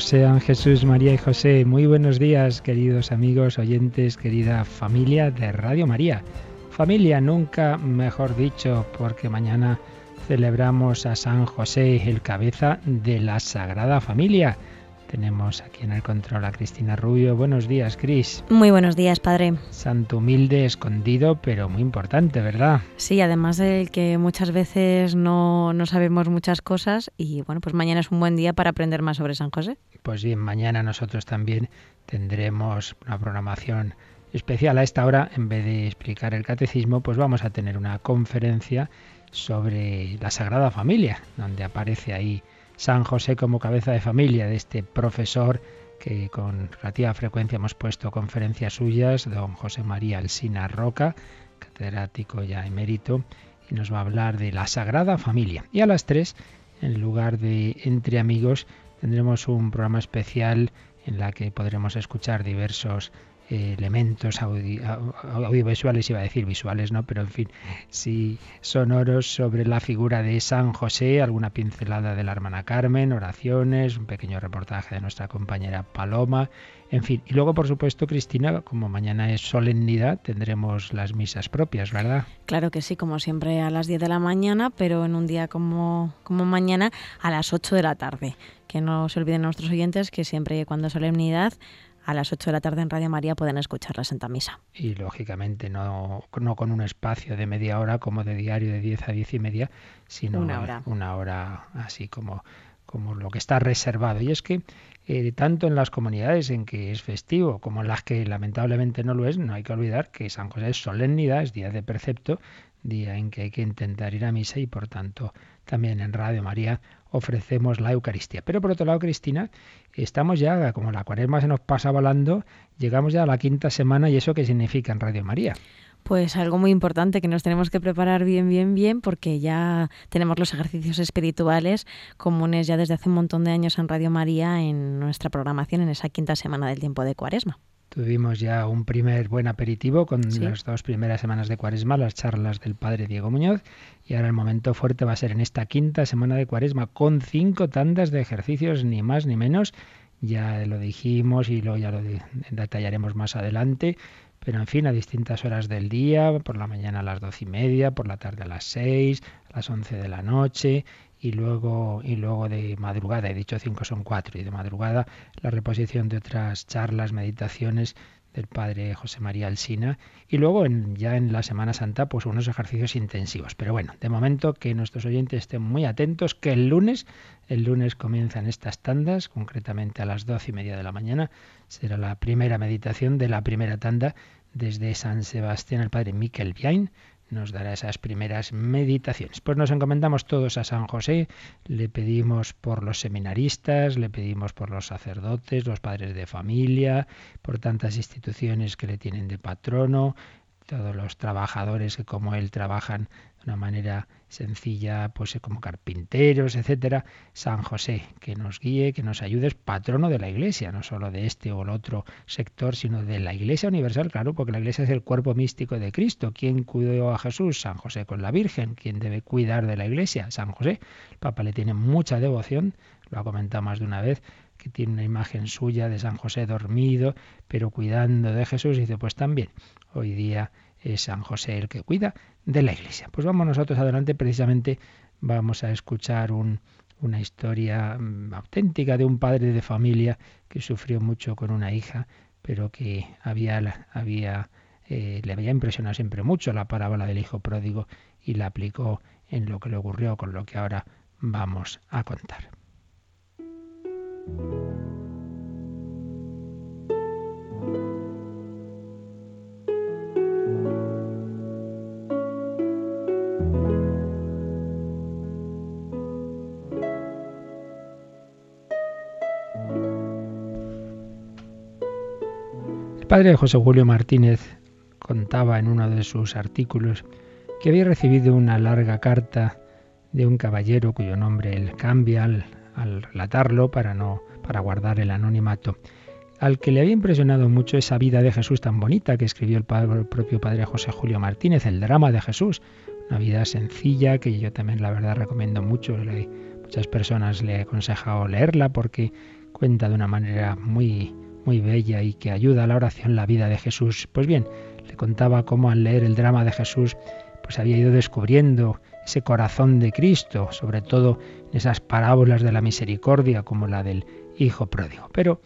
Sean Jesús, María y José. Muy buenos días, queridos amigos, oyentes, querida familia de Radio María. Familia, nunca mejor dicho, porque mañana celebramos a San José, el cabeza de la Sagrada Familia. Tenemos aquí en el control a Cristina Rubio. Buenos días, Cris. Muy buenos días, padre. Santo humilde, escondido, pero muy importante, ¿verdad? Sí, además del que muchas veces no, no sabemos muchas cosas y bueno, pues mañana es un buen día para aprender más sobre San José. Pues bien, mañana nosotros también tendremos una programación especial a esta hora. En vez de explicar el catecismo, pues vamos a tener una conferencia sobre la Sagrada Familia, donde aparece ahí San José como cabeza de familia de este profesor que con relativa frecuencia hemos puesto conferencias suyas, don José María Alsina Roca, catedrático ya emérito, y nos va a hablar de la Sagrada Familia. Y a las tres, en lugar de Entre Amigos, tendremos un programa especial en la que podremos escuchar diversos elementos audiovisuales, iba a decir visuales, ¿no? Pero en fin, sí sonoros sobre la figura de San José, alguna pincelada de la hermana Carmen, oraciones, un pequeño reportaje de nuestra compañera Paloma, en fin. Y luego, por supuesto, Cristina, como mañana es solemnidad, tendremos las misas propias, ¿verdad? Claro que sí, como siempre a las 10 de la mañana, pero en un día como, como mañana a las 8 de la tarde. Que no se olviden nuestros oyentes que siempre cuando solemnidad a las 8 de la tarde en Radio María pueden escuchar la Santa Misa. Y lógicamente no, no con un espacio de media hora como de diario de 10 a 10 y media, sino una hora, una hora así como, como lo que está reservado. Y es que eh, tanto en las comunidades en que es festivo como en las que lamentablemente no lo es, no hay que olvidar que San José es solemnidad, es día de precepto, día en que hay que intentar ir a misa y por tanto también en Radio María ofrecemos la Eucaristía. Pero por otro lado, Cristina, estamos ya, como la cuaresma se nos pasa volando, llegamos ya a la quinta semana y eso qué significa en Radio María. Pues algo muy importante que nos tenemos que preparar bien, bien, bien, porque ya tenemos los ejercicios espirituales comunes ya desde hace un montón de años en Radio María en nuestra programación en esa quinta semana del tiempo de Cuaresma. Tuvimos ya un primer buen aperitivo con las dos primeras semanas de Cuaresma, las charlas del padre Diego Muñoz, y ahora el momento fuerte va a ser en esta quinta semana de Cuaresma, con cinco tandas de ejercicios, ni más ni menos. Ya lo dijimos y lo, ya lo detallaremos más adelante, pero en fin, a distintas horas del día, por la mañana a las doce y media, por la tarde a las seis, a las once de la noche, y luego, y luego de madrugada, he dicho cinco son cuatro, y de madrugada la reposición de otras charlas, meditaciones del padre José María Alsina y luego en, ya en la Semana Santa pues unos ejercicios intensivos. Pero bueno, de momento que nuestros oyentes estén muy atentos que el lunes, el lunes comienzan estas tandas, concretamente a las doce y media de la mañana, será la primera meditación de la primera tanda desde San Sebastián el padre Miquel Biain nos dará esas primeras meditaciones. Pues nos encomendamos todos a San José, le pedimos por los seminaristas, le pedimos por los sacerdotes, los padres de familia, por tantas instituciones que le tienen de patrono, todos los trabajadores que como él trabajan de una manera sencilla, pues como carpinteros, etcétera, San José, que nos guíe, que nos ayude, es patrono de la Iglesia, no solo de este o el otro sector, sino de la Iglesia universal, claro, porque la Iglesia es el cuerpo místico de Cristo. ¿Quién cuidó a Jesús? San José con la Virgen. ¿Quién debe cuidar de la Iglesia? San José. El Papa le tiene mucha devoción, lo ha comentado más de una vez, que tiene una imagen suya de San José dormido, pero cuidando de Jesús, y dice, pues también, hoy día es San José el que cuida de la Iglesia. Pues vamos nosotros adelante, precisamente vamos a escuchar una historia mm, auténtica de un padre de familia que sufrió mucho con una hija, pero que había, eh, le había impresionado siempre mucho la parábola del hijo pródigo y la aplicó en lo que le ocurrió con lo que ahora vamos a contar. Padre José Julio Martínez contaba en uno de sus artículos que había recibido una larga carta de un caballero cuyo nombre él cambia al, relatarlo para no para guardar el anonimato al que le había impresionado mucho esa vida de Jesús tan bonita que escribió el, propio padre José Julio Martínez, el drama de Jesús, una vida sencilla que yo también la verdad recomiendo mucho. muchas personas le he aconsejado leerla porque cuenta de una manera muy muy bella y que ayuda a la oración la vida de Jesús. Pues bien, le contaba cómo al leer el drama de Jesús pues había ido descubriendo ese corazón de Cristo, sobre todo en esas parábolas de la misericordia como la del Hijo pródigo. Pero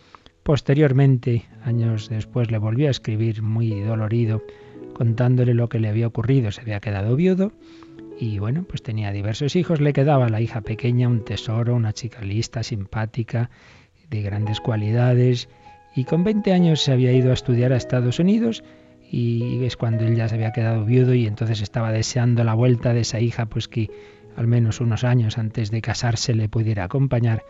Posteriormente, años después, le volvió a escribir muy dolorido, contándole lo que le había ocurrido. Se había quedado viudo y bueno, pues tenía diversos hijos. Le quedaba la hija pequeña, un tesoro, una chica lista, simpática, de grandes cualidades. Y con 20 años se había ido a estudiar a Estados Unidos y es cuando él ya se había quedado viudo y entonces estaba deseando la vuelta de esa hija, pues que al menos unos años antes de casarse le pudiera acompañar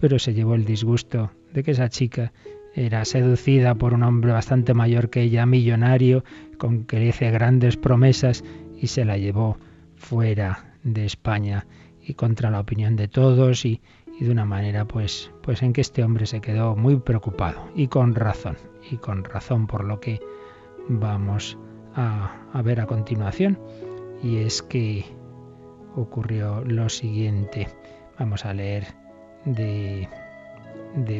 pero se llevó el disgusto de que esa chica era seducida por un hombre bastante mayor que ella, millonario, con que le hice grandes promesas y se la llevó fuera de España. Y contra la opinión de todos y, de una manera pues pues en que este hombre se quedó muy preocupado y con razón y con razón por lo que vamos a, ver a continuación. Y es que ocurrió lo siguiente. Vamos a leer de,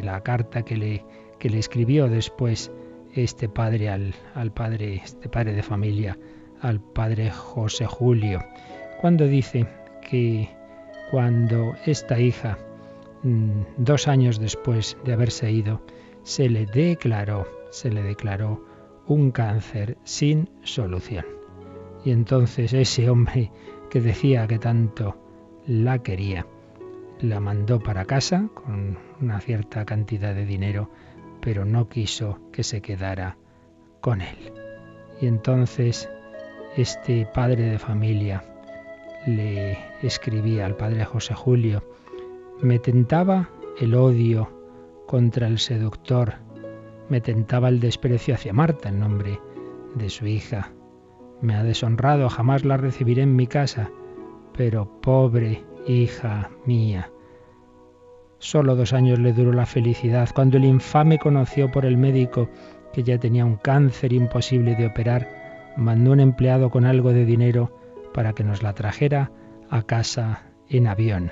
la carta que le, que le escribió después este padre al, al, padre, este padre de familia, al padre José Julio, cuando dice que cuando esta hija, dos años después de haberse ido, se le declaró, se le declaró un cáncer sin solución. Y entonces ese hombre que decía que tanto la quería, la mandó para casa con una cierta cantidad de dinero, pero no quiso que se quedara con él. Y entonces este padre de familia le escribía al padre José Julio, me tentaba el odio contra el seductor, me tentaba el desprecio hacia Marta en nombre de su hija. Me ha deshonrado, jamás la recibiré en mi casa, pero pobre hija mía. Solo dos años le duró la felicidad, cuando el infame conoció por el médico que ya tenía un cáncer imposible de operar, mandó un empleado con algo de dinero para que nos la trajera a casa en avión.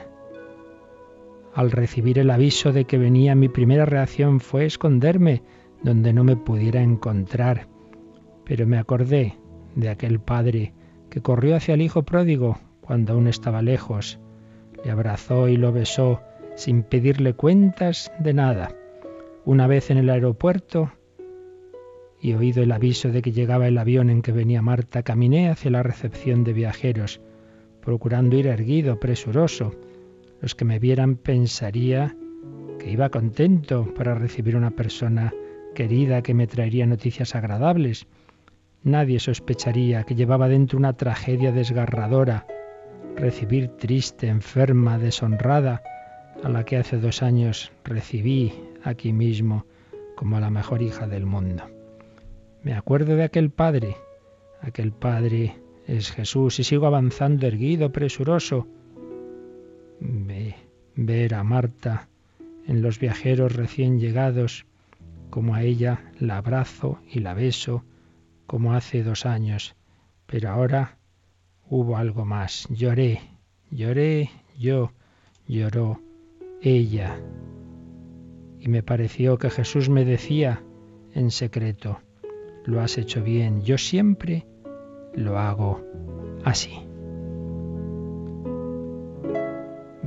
Al recibir el aviso de que venía, mi primera reacción fue esconderme donde no me pudiera encontrar. Pero me acordé de aquel padre que corrió hacia el hijo pródigo cuando aún estaba lejos le abrazó y lo besó sin pedirle cuentas de nada. Una vez en el aeropuerto y oído el aviso de que llegaba el avión en que venía Marta, caminé hacia la recepción de viajeros, procurando ir erguido, presuroso. Los que me vieran pensaría que iba contento para recibir una persona querida que me traería noticias agradables. Nadie sospecharía que llevaba dentro una tragedia desgarradora, recibir triste, enferma, deshonrada, a la que hace dos años recibí aquí mismo como a la mejor hija del mundo. Me acuerdo de aquel padre, aquel padre es Jesús y sigo avanzando erguido, presuroso. Ve, ver a Marta en los viajeros recién llegados, como a ella la abrazo y la beso, como hace dos años, pero ahora hubo algo más. Lloré, lloré yo, lloró ella. Y me pareció que Jesús me decía en secreto, lo has hecho bien, yo siempre lo hago así.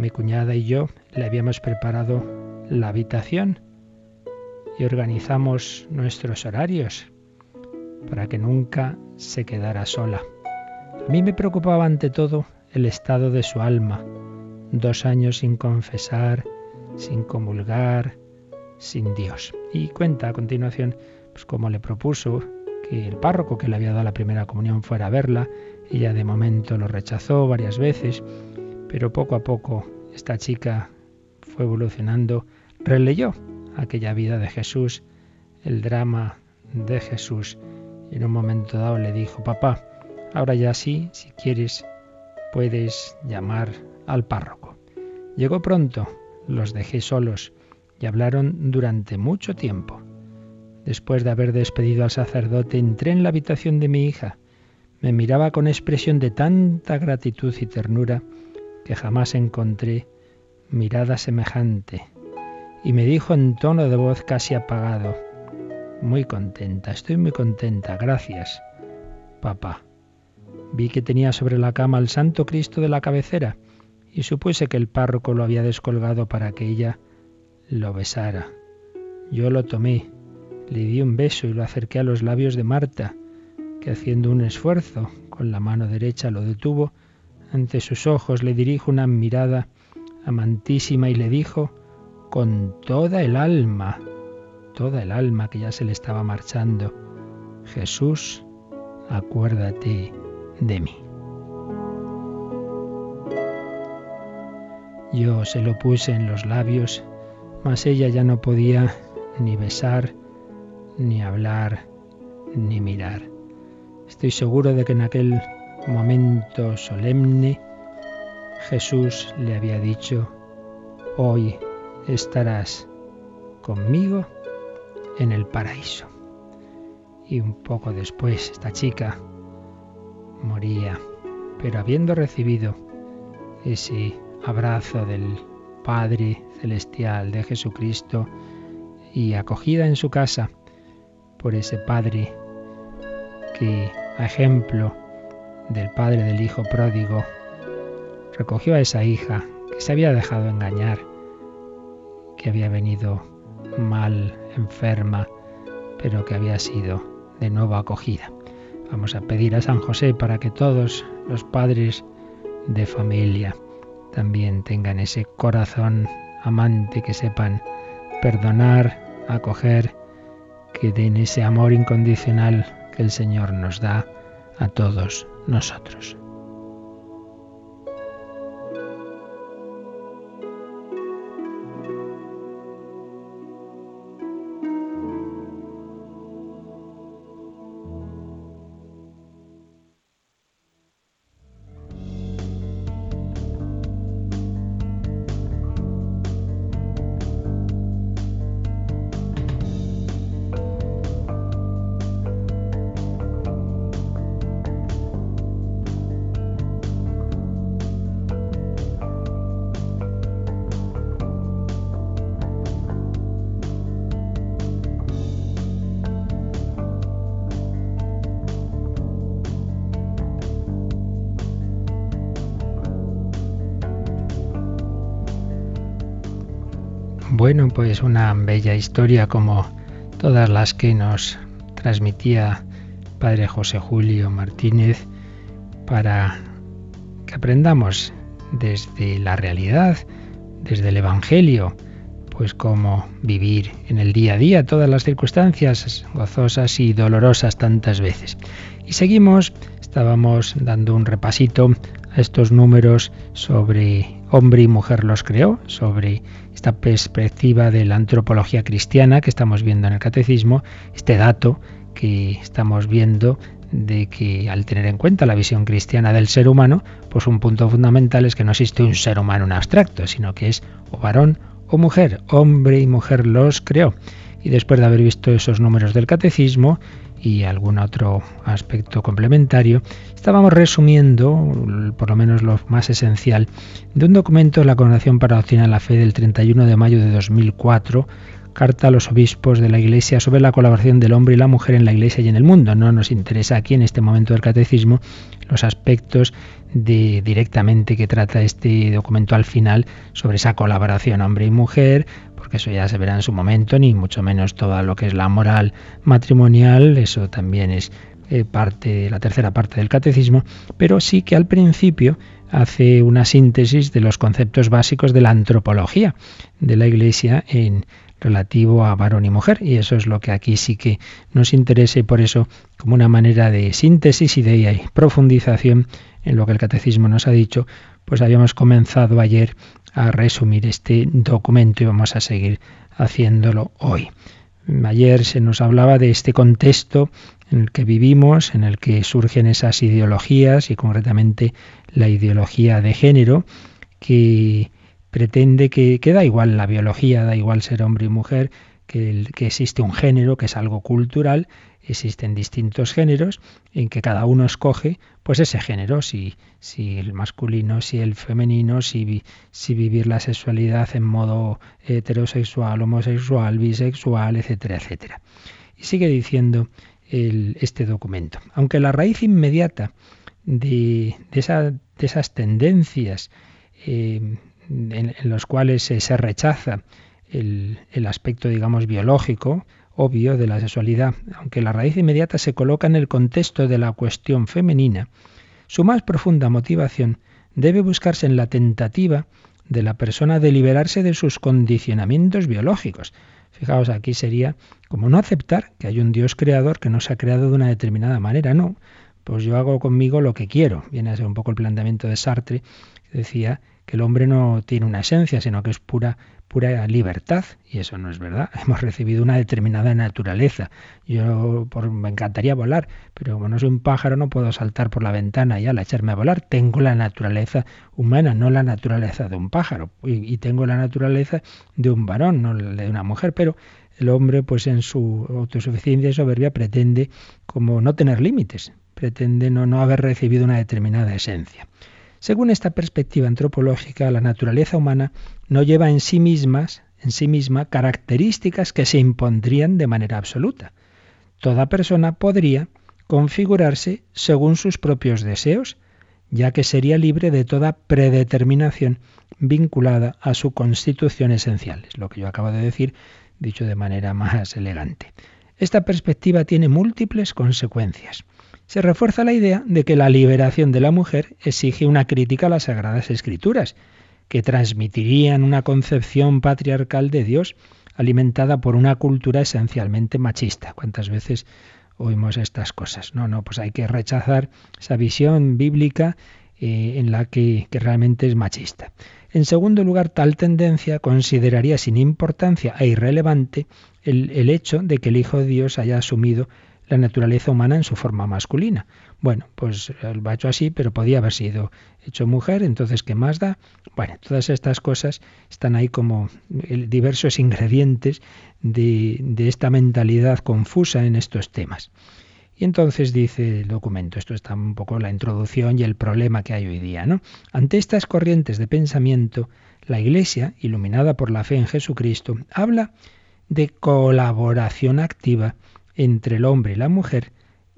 Mi cuñada y yo le habíamos preparado la habitación y organizamos nuestros horarios para que nunca se quedara sola. A mí me preocupaba ante todo el estado de su alma. Dos años sin confesar, sin comulgar, sin Dios. Y cuenta a continuación pues cómo le propuso que el párroco que le había dado la primera comunión fuera a verla. Ella de momento lo rechazó varias veces, pero poco a poco esta chica fue evolucionando, releyó aquella vida de Jesús, el drama de Jesús Y en un momento dado le dijo, papá, ahora ya sí, si quieres, puedes llamar al párroco. Llegó pronto, los dejé solos y hablaron durante mucho tiempo. Después de haber despedido al sacerdote, entré en la habitación de mi hija. Me miraba con expresión de tanta gratitud y ternura que jamás encontré mirada semejante. Y me dijo en tono de voz casi apagado, muy contenta, estoy muy contenta, gracias, papá. Vi que tenía sobre la cama el Santo Cristo de la cabecera y supuse que el párroco lo había descolgado para que ella lo besara. Yo lo tomé, le di un beso y lo acerqué a los labios de Marta, que haciendo un esfuerzo con la mano derecha lo detuvo. Ante sus ojos le dirijo una mirada amantísima y le dijo con toda el alma, toda el alma que ya se le estaba marchando, Jesús, acuérdate de mí. Yo se lo puse en los labios, mas ella ya no podía ni besar, ni hablar, ni mirar. Estoy seguro de que en aquel momento solemne Jesús le había dicho, hoy estarás conmigo en el paraíso. Y un poco después esta chica moría, pero habiendo recibido ese abrazo del Padre Celestial de Jesucristo y acogida en su casa por ese Padre que, a ejemplo del Padre del Hijo pródigo, recogió a esa hija que se había dejado engañar, que había venido mal, enferma, pero que había sido de nuevo acogida. Vamos a pedir a San José para que todos los padres de familia también tengan ese corazón amante, que sepan perdonar, acoger, que den ese amor incondicional que el Señor nos da a todos nosotros. Bueno, pues una bella historia como todas las que nos transmitía Padre José Julio Martínez para que aprendamos desde la realidad, desde el Evangelio, pues cómo vivir en el día a día todas las circunstancias gozosas y dolorosas tantas veces. Y seguimos, estábamos dando un repasito a estos números sobre hombre y mujer los creó, sobre esta perspectiva de la antropología cristiana que estamos viendo en el catecismo, este dato que estamos viendo de que al tener en cuenta la visión cristiana del ser humano, pues un punto fundamental es que no existe un ser humano en abstracto, sino que es o varón o mujer, hombre y mujer los creó. Y después de haber visto esos números del catecismo, y algún otro aspecto complementario, estábamos resumiendo, por lo menos lo más esencial, de un documento de la Congregación para la de la Fe del 31 de mayo de 2004, carta a los obispos de la Iglesia sobre la colaboración del hombre y la mujer en la Iglesia y en el mundo. No nos interesa aquí en este momento del catecismo los aspectos de directamente que trata este documento al final sobre esa colaboración hombre y mujer, eso ya se verá en su momento, ni mucho menos todo lo que es la moral matrimonial, eso también es eh, parte, la tercera parte del catecismo, pero sí que al principio hace una síntesis de los conceptos básicos de la antropología de la Iglesia en relativo a varón y mujer, y eso es lo que aquí sí que nos interesa por eso, como una manera de síntesis y de profundización en lo que el catecismo nos ha dicho, pues habíamos comenzado ayer a resumir este documento y vamos a seguir haciéndolo hoy. Ayer se nos hablaba de este contexto en el que vivimos, en el que surgen esas ideologías y concretamente la ideología de género que pretende que, da igual la biología, da igual ser hombre y mujer, que existe un género, que es algo cultural, existen distintos géneros en que cada uno escoge pues ese género, si, si el masculino, si el femenino, si, si vivir la sexualidad en modo heterosexual, homosexual, bisexual, etcétera, etcétera. Y sigue diciendo este documento. Aunque la raíz inmediata de, de, esas tendencias eh, en, los cuales se rechaza el, el, aspecto, digamos, biológico, obvio, de la sexualidad, aunque la raíz inmediata se coloca en el contexto de la cuestión femenina, su más profunda motivación debe buscarse en la tentativa de la persona de liberarse de sus condicionamientos biológicos, Fijaos, aquí sería como no aceptar que hay un Dios creador que nos ha creado de una determinada manera, no. Pues yo hago conmigo lo que quiero. Viene a ser un poco el planteamiento de Sartre, que decía que el hombre no tiene una esencia, sino que es pura pura libertad y eso no es verdad. Hemos recibido una determinada naturaleza. Yo por, me encantaría volar, pero como no soy un pájaro no puedo saltar por la ventana y al echarme a volar. Tengo la naturaleza humana, no la naturaleza de un pájaro y, y tengo la naturaleza de un varón, no de una mujer, pero el hombre pues en su autosuficiencia y soberbia pretende como no tener límites, pretende no, no haber recibido una determinada esencia. Según esta perspectiva antropológica, la naturaleza humana no lleva en sí mismas, en sí misma, características que se impondrían de manera absoluta. Toda persona podría configurarse según sus propios deseos, ya que sería libre de toda predeterminación vinculada a su constitución esencial. Es lo que yo acabo de decir, dicho de manera más elegante. Esta perspectiva tiene múltiples consecuencias se refuerza la idea de que la liberación de la mujer exige una crítica a las Sagradas Escrituras, que transmitirían una concepción patriarcal de Dios alimentada por una cultura esencialmente machista. ¿Cuántas veces oímos estas cosas? No, no, pues hay que rechazar esa visión bíblica eh, en la que, realmente es machista. En segundo lugar, tal tendencia consideraría sin importancia e irrelevante el, el hecho de que el Hijo de Dios haya asumido la naturaleza humana en su forma masculina. Bueno, pues lo ha hecho así, pero podía haber sido hecho mujer, entonces ¿qué más da? Bueno, todas estas cosas están ahí como diversos ingredientes de, de esta mentalidad confusa en estos temas. Y entonces dice el documento, esto está un poco la introducción y el problema que hay hoy día, ¿no? Ante estas corrientes de pensamiento, la Iglesia, iluminada por la fe en Jesucristo, habla de colaboración activa entre el hombre y la mujer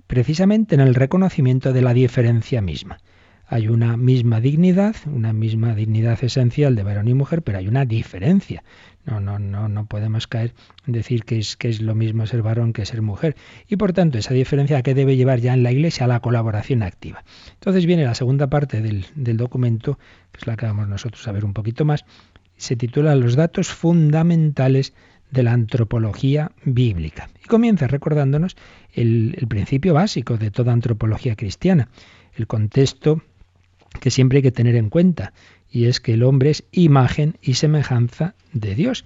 precisamente en el reconocimiento de la diferencia misma. Hay una misma dignidad, una misma dignidad esencial de varón y mujer, pero hay una diferencia. No, no, no, no podemos caer en decir que es, lo mismo ser varón que ser mujer. Y por tanto, esa diferencia que debe llevar ya en la Iglesia a la colaboración activa. Entonces viene la segunda parte del, del documento, que es la que vamos nosotros a ver un poquito más. Se titula Los datos fundamentales de la antropología bíblica. Y comienza recordándonos el, principio básico de toda antropología cristiana, el contexto que siempre hay que tener en cuenta, y es que el hombre es imagen y semejanza de Dios.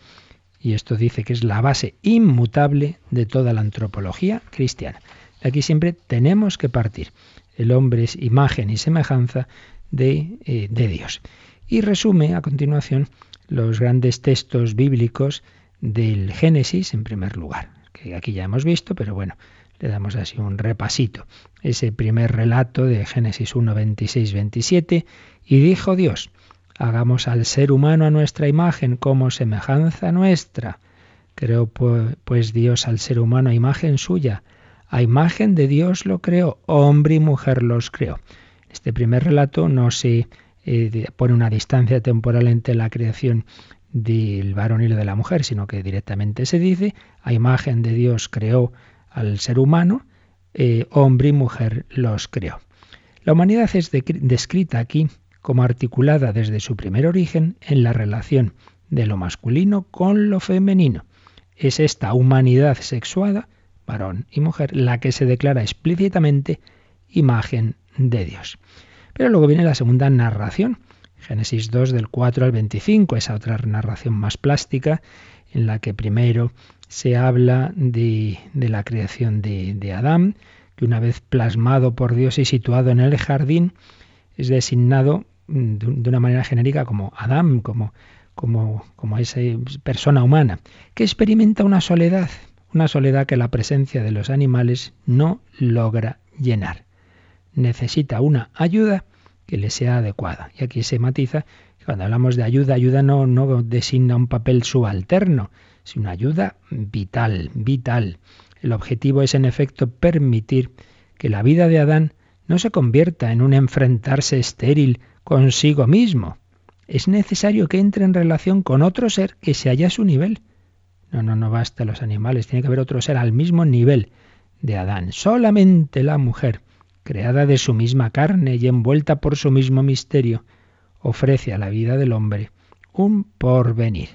Y esto dice que es la base inmutable de toda la antropología cristiana. Aquí siempre tenemos que partir. El hombre es imagen y semejanza de, eh, de Dios. Y resume a continuación los grandes textos bíblicos del Génesis en primer lugar, que aquí ya hemos visto, pero bueno, le damos así un repasito. Ese primer relato de Génesis 1, 26, 27, y dijo Dios, hagamos al ser humano a nuestra imagen como semejanza nuestra. Creó pues Dios al ser humano a imagen suya, a imagen de Dios lo creó, hombre y mujer los creó. Este primer relato no se eh, pone una distancia temporal entre la creación del varón y de la mujer, sino que directamente se dice, a imagen de Dios creó al ser humano, eh, hombre y mujer los creó. La humanidad es descrita aquí como articulada desde su primer origen en la relación de lo masculino con lo femenino. Es esta humanidad sexuada, varón y mujer, la que se declara explícitamente imagen de Dios. Pero luego viene la segunda narración, Génesis 2 del 4 al 25, esa otra narración más plástica en la que primero se habla de, la creación de, Adán, que una vez plasmado por Dios y situado en el jardín, es designado de una manera genérica como Adán, como esa persona humana, que experimenta una soledad, una soledad que la presencia de los animales no logra llenar. Necesita una ayuda que le sea adecuada. Y aquí se matiza que cuando hablamos de ayuda, ayuda no, no designa un papel subalterno, sino ayuda vital, vital. El objetivo es en efecto permitir que la vida de Adán no se convierta en un enfrentarse estéril consigo mismo. Es necesario que entre en relación con otro ser que se halla a su nivel. No, no, no basta los animales, tiene que haber otro ser al mismo nivel de Adán. Solamente la mujer, creada de su misma carne y envuelta por su mismo misterio, ofrece a la vida del hombre un porvenir.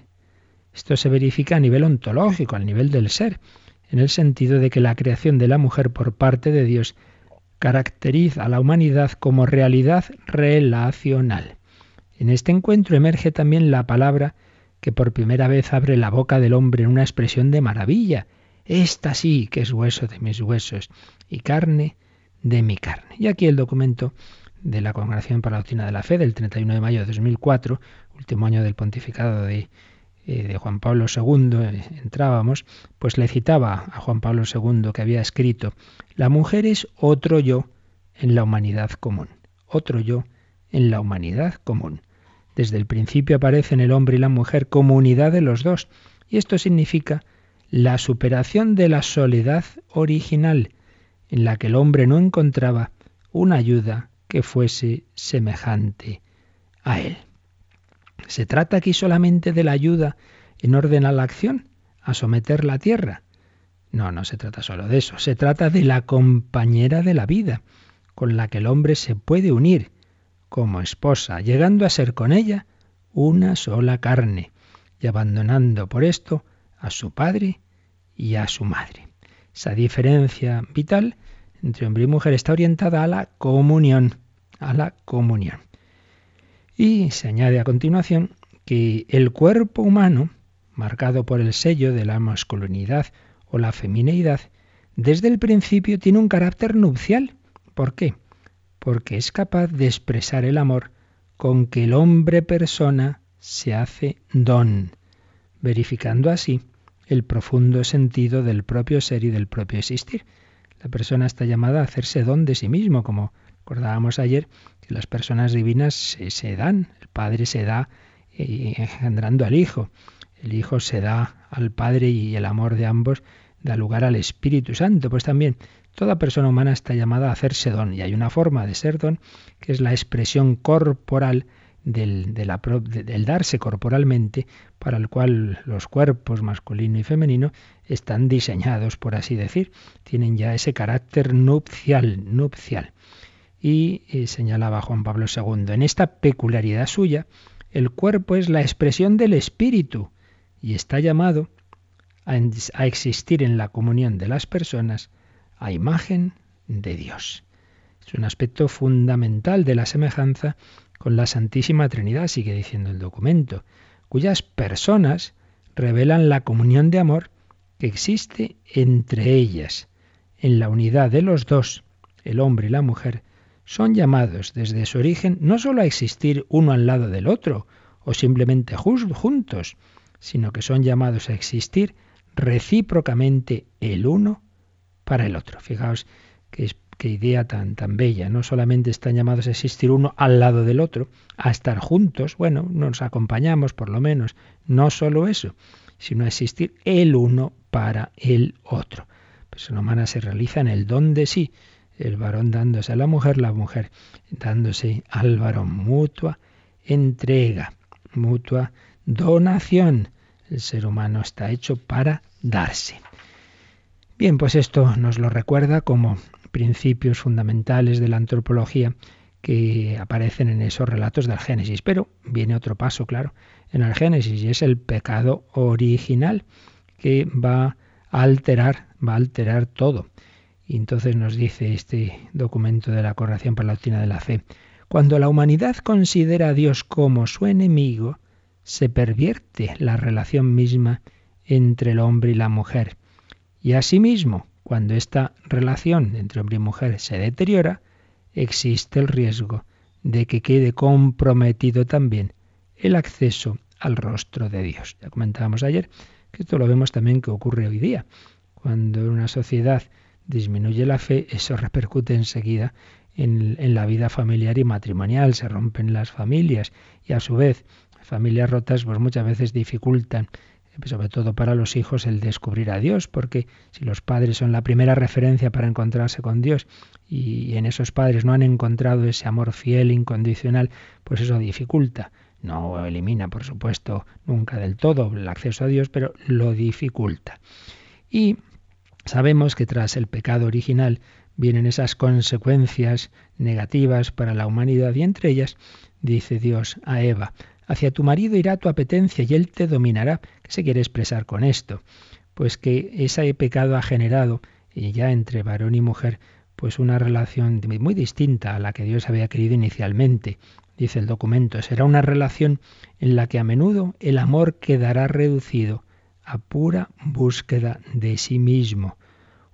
Esto se verifica a nivel ontológico, al nivel del ser, en el sentido de que la creación de la mujer por parte de Dios caracteriza a la humanidad como realidad relacional. En este encuentro emerge también la palabra que por primera vez abre la boca del hombre en una expresión de maravilla. Esta sí que es hueso de mis huesos y carne de mi carne. Y aquí el documento de la Congregación para la Doctrina de la Fe del 31 de mayo de 2004, último año del pontificado de, eh, de Juan Pablo II, eh, entrábamos, pues le citaba a Juan Pablo II que había escrito, la mujer es otro yo en la humanidad común, otro yo en la humanidad común. Desde el principio aparecen el hombre y la mujer como unidad de los dos, y esto significa la superación de la soledad original, en la que el hombre no encontraba una ayuda que fuese semejante a él. ¿Se trata aquí solamente de la ayuda en orden a la acción, a someter la tierra? No, no se trata solo de eso, se trata de la compañera de la vida, con la que el hombre se puede unir como esposa, llegando a ser con ella una sola carne, y abandonando por esto a su padre y a su madre. Esa diferencia vital entre hombre y mujer está orientada a la comunión, a la comunión. Y se añade a continuación que el cuerpo humano, marcado por el sello de la masculinidad o la femineidad, desde el principio tiene un carácter nupcial. ¿Por qué? Porque es capaz de expresar el amor con que el hombre persona se hace don, verificando así el profundo sentido del propio ser y del propio existir. La persona está llamada a hacerse don de sí mismo, como recordábamos ayer, que las personas divinas se, se dan, el Padre se da eh, engendrando al Hijo, el Hijo se da al Padre y el amor de ambos da lugar al Espíritu Santo. Pues también toda persona humana está llamada a hacerse don y hay una forma de ser don que es la expresión corporal del, darse corporalmente, para el cual los cuerpos masculino y femenino están diseñados, por así decir, tienen ya ese carácter nupcial, nupcial. Y, y señalaba Juan Pablo II, en esta peculiaridad suya, el cuerpo es la expresión del espíritu y está llamado a existir en la comunión de las personas a imagen de Dios. Es un aspecto fundamental de la semejanza con la Santísima Trinidad, sigue diciendo el documento, cuyas personas revelan la comunión de amor que existe entre ellas. En la unidad de los dos, el hombre y la mujer, son llamados desde su origen no sólo a existir uno al lado del otro, o simplemente juntos, sino que son llamados a existir recíprocamente el uno para el otro. Fijaos qué, qué idea tan, tan bella. No solamente están llamados a existir uno al lado del otro, a estar juntos, bueno, nos acompañamos por lo menos. No solo eso, sino a existir el uno para el otro. La persona humana se realiza en el don de sí, el varón dándose a la mujer, la mujer dándose al varón. Mutua entrega, mutua donación. El ser humano está hecho para darse. Bien, pues esto nos lo recuerda como principios fundamentales de la antropología que aparecen en esos relatos del Génesis. Pero viene otro paso, claro, en el Génesis y es el pecado original que va a alterar, va a alterar todo. Y entonces nos dice este documento de la Corrección para la Doctrina de la Fe, cuando la humanidad considera a Dios como su enemigo, se pervierte la relación misma entre el hombre y la mujer. Y asimismo, cuando esta relación entre hombre y mujer se deteriora, existe el riesgo de que quede comprometido también el acceso al rostro de Dios. Ya comentábamos ayer que esto lo vemos también que ocurre hoy día. Cuando en una sociedad disminuye la fe, eso repercute enseguida en, en, la vida familiar y matrimonial, se rompen las familias y a su vez familias rotas pues muchas veces dificultan sobre todo para los hijos, el descubrir a Dios, porque si los padres son la primera referencia para encontrarse con Dios y en esos padres no han encontrado ese amor fiel, incondicional, pues eso dificulta. No elimina, por supuesto, nunca del todo el acceso a Dios, pero lo dificulta. Y sabemos que tras el pecado original vienen esas consecuencias negativas para la humanidad y entre ellas dice Dios a Eva, Hacia tu marido irá tu apetencia y él te dominará. ¿Qué se quiere expresar con esto? Pues que ese pecado ha generado, y ya entre varón y mujer, pues una relación muy distinta a la que Dios había querido inicialmente. Dice el documento, será una relación en la que a menudo el amor quedará reducido a pura búsqueda de sí mismo.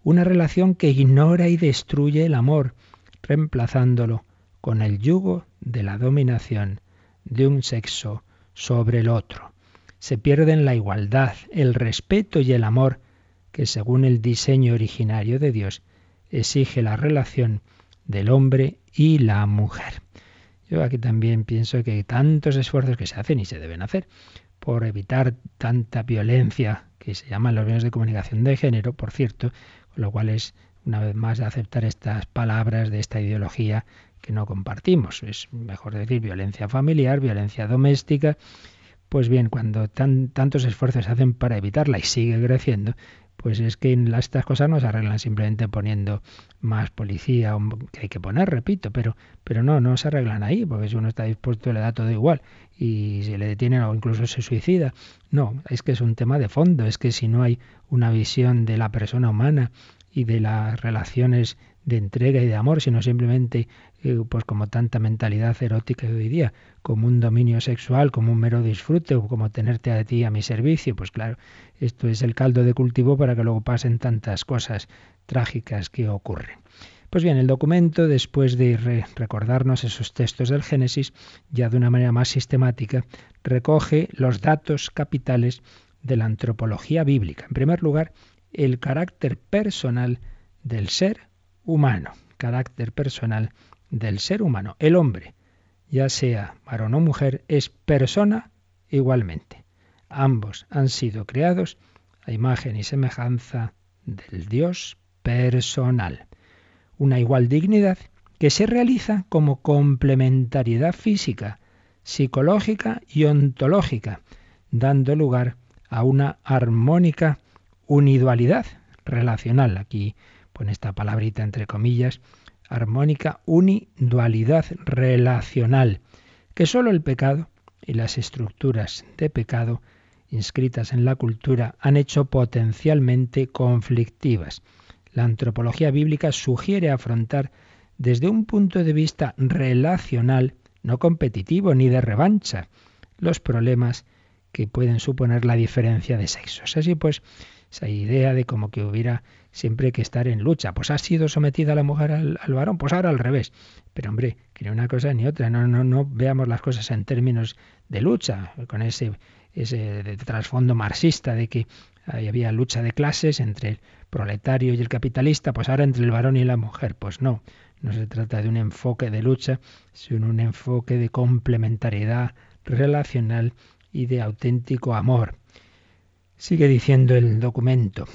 Una relación que ignora y destruye el amor, reemplazándolo con el yugo de la dominación de un sexo sobre el otro. Se pierden la igualdad, el respeto y el amor que según el diseño originario de Dios exige la relación del hombre y la mujer. Yo aquí también pienso que tantos esfuerzos que se hacen y se deben hacer por evitar tanta violencia que se llaman los medios de comunicación de género, por cierto, con lo cual es una vez más de aceptar estas palabras de esta ideología que no compartimos. Es mejor decir violencia familiar, violencia doméstica. Pues bien, cuando tan, tantos esfuerzos se hacen para evitarla y sigue creciendo, pues es que estas cosas no se arreglan simplemente poniendo más policía, que hay que poner, repito, pero, pero no, no se arreglan ahí, porque si uno está dispuesto le da todo igual y si le detienen o incluso se suicida. No, es que es un tema de fondo, es que si no hay una visión de la persona humana y de las relaciones de entrega y de amor, sino simplemente pues como tanta mentalidad erótica de hoy día, como un dominio sexual, como un mero disfrute o como tenerte a ti a mi servicio, pues claro, esto es el caldo de cultivo para que luego pasen tantas cosas trágicas que ocurren. Pues bien, el documento, después de recordarnos esos textos del Génesis, ya de una manera más sistemática, recoge los datos capitales de la antropología bíblica. En primer lugar, el carácter personal del ser humano, carácter personal del ser humano. El hombre, ya sea varón o mujer, es persona igualmente. Ambos han sido creados a imagen y semejanza del Dios personal. Una igual dignidad que se realiza como complementariedad física, psicológica y ontológica, dando lugar a una armónica unidualidad relacional. Aquí con esta palabrita entre comillas, armónica unidualidad relacional, que sólo el pecado y las estructuras de pecado inscritas en la cultura han hecho potencialmente conflictivas. La antropología bíblica sugiere afrontar desde un punto de vista relacional, no competitivo ni de revancha, los problemas que pueden suponer la diferencia de sexos. Así pues, esa idea de como que hubiera siempre que estar en lucha. Pues ha sido sometida la mujer al, varón, pues ahora al revés. Pero hombre, que ni una cosa ni otra, no, no, no veamos las cosas en términos de lucha, con ese, ese trasfondo marxista de que había lucha de clases entre el proletario y el capitalista, pues ahora entre el varón y la mujer. Pues no, no se trata de un enfoque de lucha, sino un enfoque de complementariedad relacional y de auténtico amor. Sigue diciendo el documento,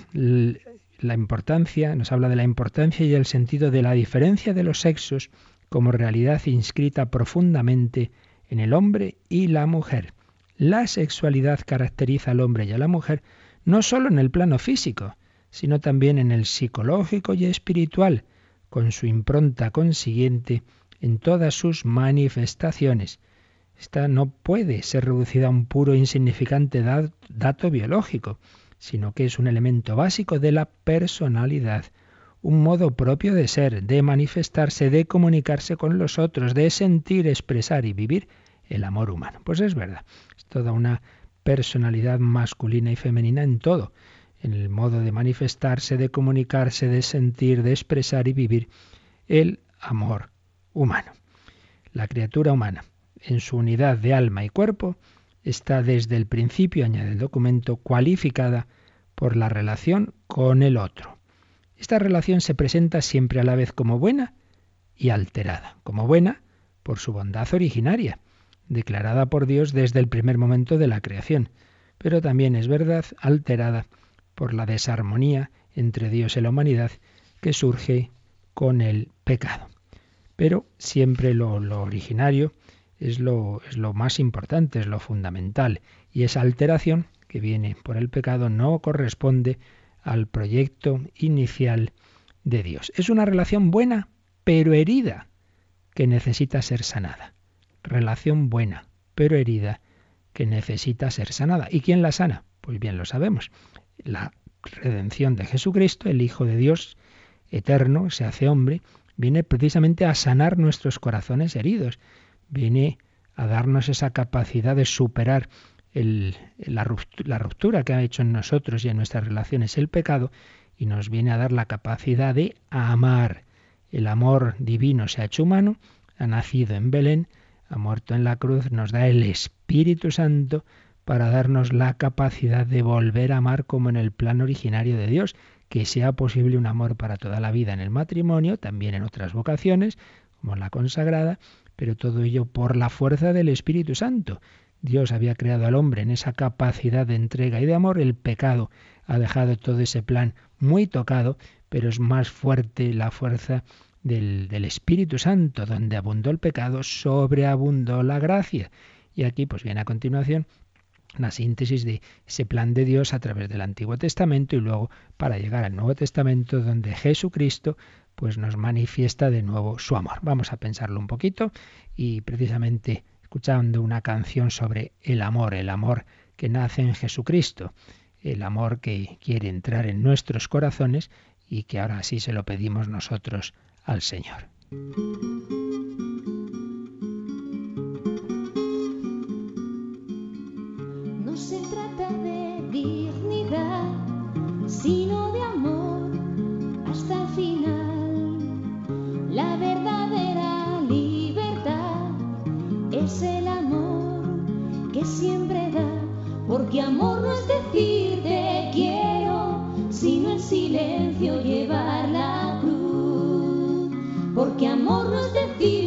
la importancia, nos habla de la importancia y el sentido de la diferencia de los sexos como realidad inscrita profundamente en el hombre y la mujer. La sexualidad caracteriza al hombre y a la mujer no sólo en el plano físico, sino también en el psicológico y espiritual, con su impronta consiguiente en todas sus manifestaciones. Esta no puede ser reducida a un puro e insignificante dato biológico, sino que es un elemento básico de la personalidad, un modo propio de ser, de manifestarse, de comunicarse con los otros, de sentir, expresar y vivir el amor humano. Pues es verdad, es toda una personalidad masculina y femenina en todo, en el modo de manifestarse, de comunicarse, de sentir, de expresar y vivir el amor humano. La criatura humana, en su unidad de alma y cuerpo, está desde el principio, añade el documento, cualificada por la relación con el otro. Esta relación se presenta siempre a la vez como buena y alterada. Como buena por su bondad originaria, declarada por Dios desde el primer momento de la creación, pero también es verdad alterada por la desarmonía entre Dios y la humanidad que surge con el pecado. Pero siempre lo, originario es lo, es lo más importante, es lo fundamental, y esa alteración que viene por el pecado no corresponde al proyecto inicial de Dios. Es una relación buena, pero herida, que necesita ser sanada. Relación buena, pero herida, que necesita ser sanada. ¿Y quién la sana? Pues bien lo sabemos. La redención de Jesucristo, el Hijo de Dios eterno, se hace hombre, viene precisamente a sanar nuestros corazones heridos, viene a darnos esa capacidad de superar la, ruptura, que ha hecho en nosotros y en nuestras relaciones el pecado, y nos viene a dar la capacidad de amar. El amor divino se ha hecho humano, ha nacido en Belén, ha muerto en la cruz, nos da el Espíritu Santo para darnos la capacidad de volver a amar como en el plan originario de Dios, que sea posible un amor para toda la vida en el matrimonio, también en otras vocaciones, como la consagrada, pero todo ello por la fuerza del Espíritu Santo. Dios había creado al hombre en esa capacidad de entrega y de amor, el pecado ha dejado todo ese plan muy tocado, pero es más fuerte la fuerza del, Espíritu Santo, donde abundó el pecado, sobreabundó la gracia. Y aquí pues viene a continuación una síntesis de ese plan de Dios a través del Antiguo Testamento y luego para llegar al Nuevo Testamento donde Jesucristo pues nos manifiesta de nuevo su amor. Vamos a pensarlo un poquito y precisamente escuchando una canción sobre el amor, el amor que nace en Jesucristo, el amor que quiere entrar en nuestros corazones y que ahora sí se lo pedimos nosotros al Señor. sino de amor es el amor que siempre da, porque amor no es decir te quiero, sino en silencio llevar la cruz. Porque amor no es decir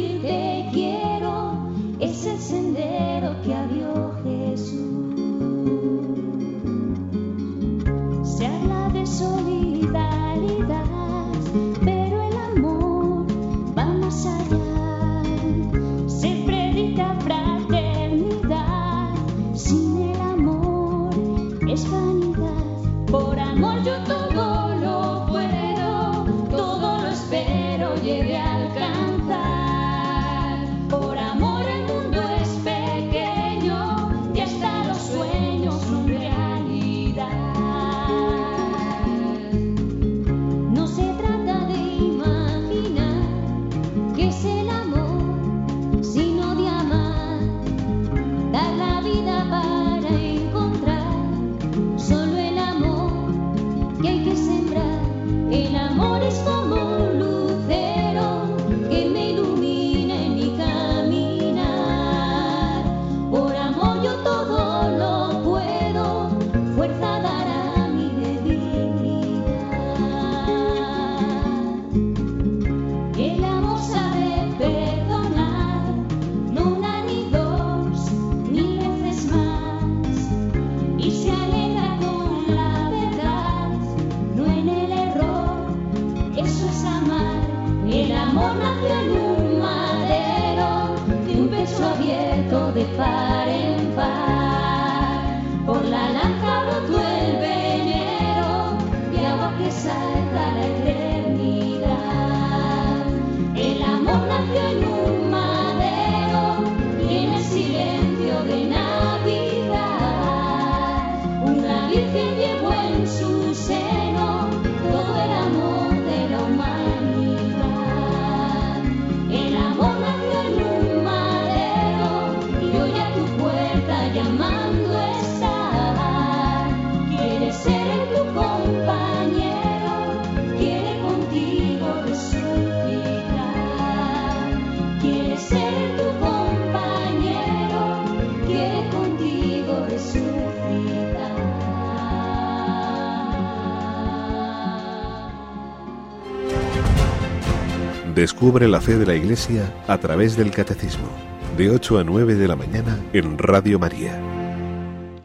Descubre la fe de la Iglesia a través del Catecismo, de 8 a 9 de la mañana en Radio María.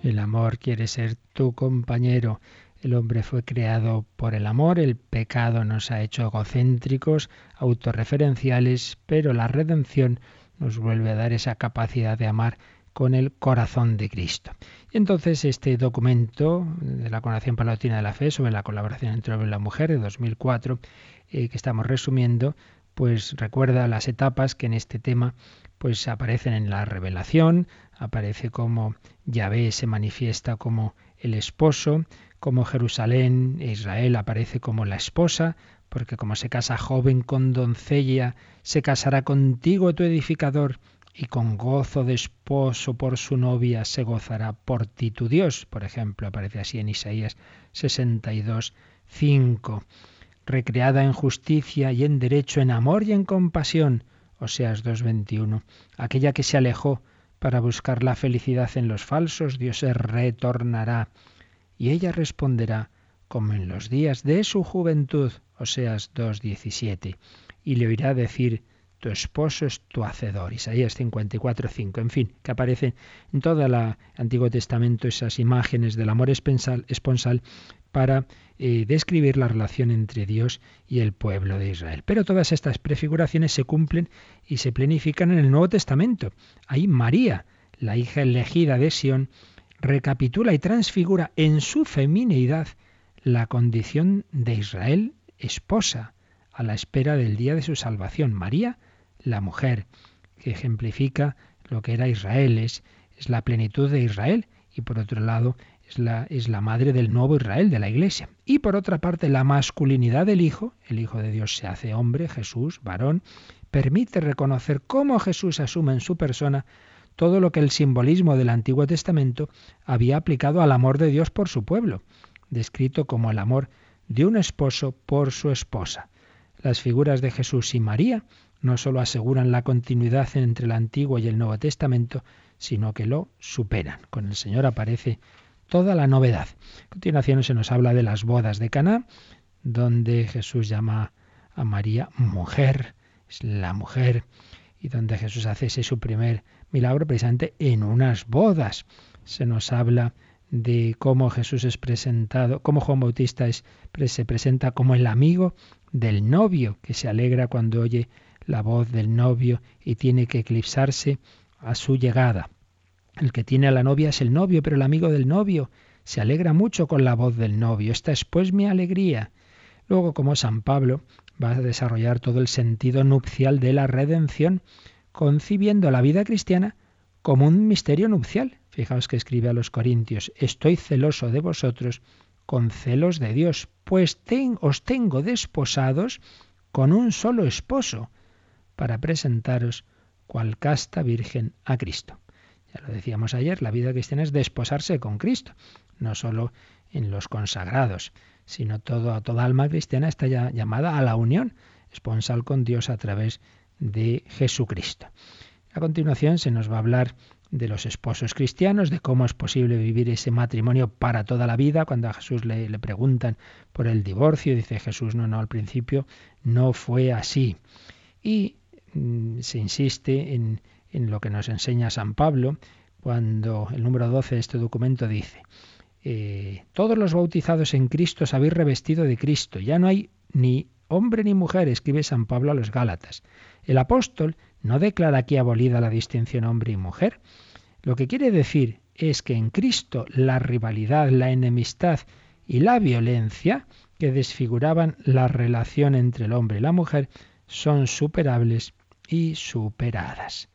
El amor quiere ser tu compañero. El hombre fue creado por el amor, el pecado nos ha hecho egocéntricos, autorreferenciales, pero la redención nos vuelve a dar esa capacidad de amar con el corazón de Cristo. Y entonces este documento de la Congregación Palatina de la Fe sobre la colaboración entre el hombre y la mujer de 2004, eh, que estamos resumiendo, pues recuerda las etapas que en este tema pues aparecen en la revelación, aparece como Yahvé se manifiesta como el esposo, como Jerusalén e Israel aparece como la esposa, porque como se casa joven con doncella, se casará contigo tu edificador, y con gozo de esposo por su novia se gozará por ti tu Dios. Por ejemplo, aparece así en Isaías 62, 5 recreada en justicia y en derecho, en amor y en compasión. Oseas 2.21. Aquella que se alejó para buscar la felicidad en los falsos, Dios se retornará y ella responderá como en los días de su juventud. Oseas 2.17. Y le oirá decir, tu esposo es tu hacedor. Isaías 54.5. En fin, que aparecen en todo el Antiguo Testamento esas imágenes del amor esponsal para eh, describir la relación entre Dios y el pueblo de Israel. Pero todas estas prefiguraciones se cumplen y se planifican en el Nuevo Testamento. Ahí María, la hija elegida de Sión, recapitula y transfigura en su feminidad la condición de Israel esposa, a la espera del día de su salvación. María, la mujer, que ejemplifica lo que era Israel, es, es la plenitud de Israel, y por otro lado es la, madre del nuevo Israel, de la Iglesia. Y por otra parte, la masculinidad del Hijo, el Hijo de Dios se hace hombre, Jesús, varón, permite reconocer cómo Jesús asume en su persona todo lo que el simbolismo del Antiguo Testamento había aplicado al amor de Dios por su pueblo, descrito como el amor de un esposo por su esposa. Las figuras de Jesús y María no sólo aseguran la continuidad entre el Antiguo y el Nuevo Testamento, sino que lo superan. Con el Señor aparece toda la novedad. A continuación se nos habla de las bodas de Caná, donde Jesús llama a María mujer, es la mujer, y donde Jesús hace ese su primer milagro precisamente en unas bodas. Se nos habla de cómo Jesús es presentado, cómo Juan Bautista es, se presenta como el amigo del novio, que se alegra cuando oye la voz del novio y tiene que eclipsarse a su llegada. El que tiene a la novia es el novio, pero el amigo del novio se alegra mucho con la voz del novio. Esta es pues mi alegría. Luego, como San Pablo, va a desarrollar todo el sentido nupcial de la redención, concibiendo la vida cristiana como un misterio nupcial. Fijaos que escribe a los Corintios, estoy celoso de vosotros con celos de Dios, pues os tengo desposados con un solo esposo, para presentaros cual casta virgen a Cristo. Ya lo decíamos ayer, la vida cristiana es desposarse con Cristo, no solo en los consagrados, sino toda alma cristiana está ya llamada a la unión esponsal con Dios a través de Jesucristo. A continuación se nos va a hablar de los esposos cristianos, de cómo es posible vivir ese matrimonio para toda la vida. Cuando a Jesús le, le preguntan por el divorcio, dice Jesús, no, no, al principio no fue así. Y mm, se insiste en, en lo que nos enseña San Pablo, cuando el número 12 de este documento dice, eh, todos los bautizados en Cristo os habéis revestido de Cristo, ya no hay ni hombre ni mujer, escribe San Pablo a los Gálatas. El apóstol no declara aquí abolida la distinción hombre y mujer. Lo que quiere decir es que en Cristo la rivalidad, la enemistad y la violencia que desfiguraban la relación entre el hombre y la mujer son superables y superadas.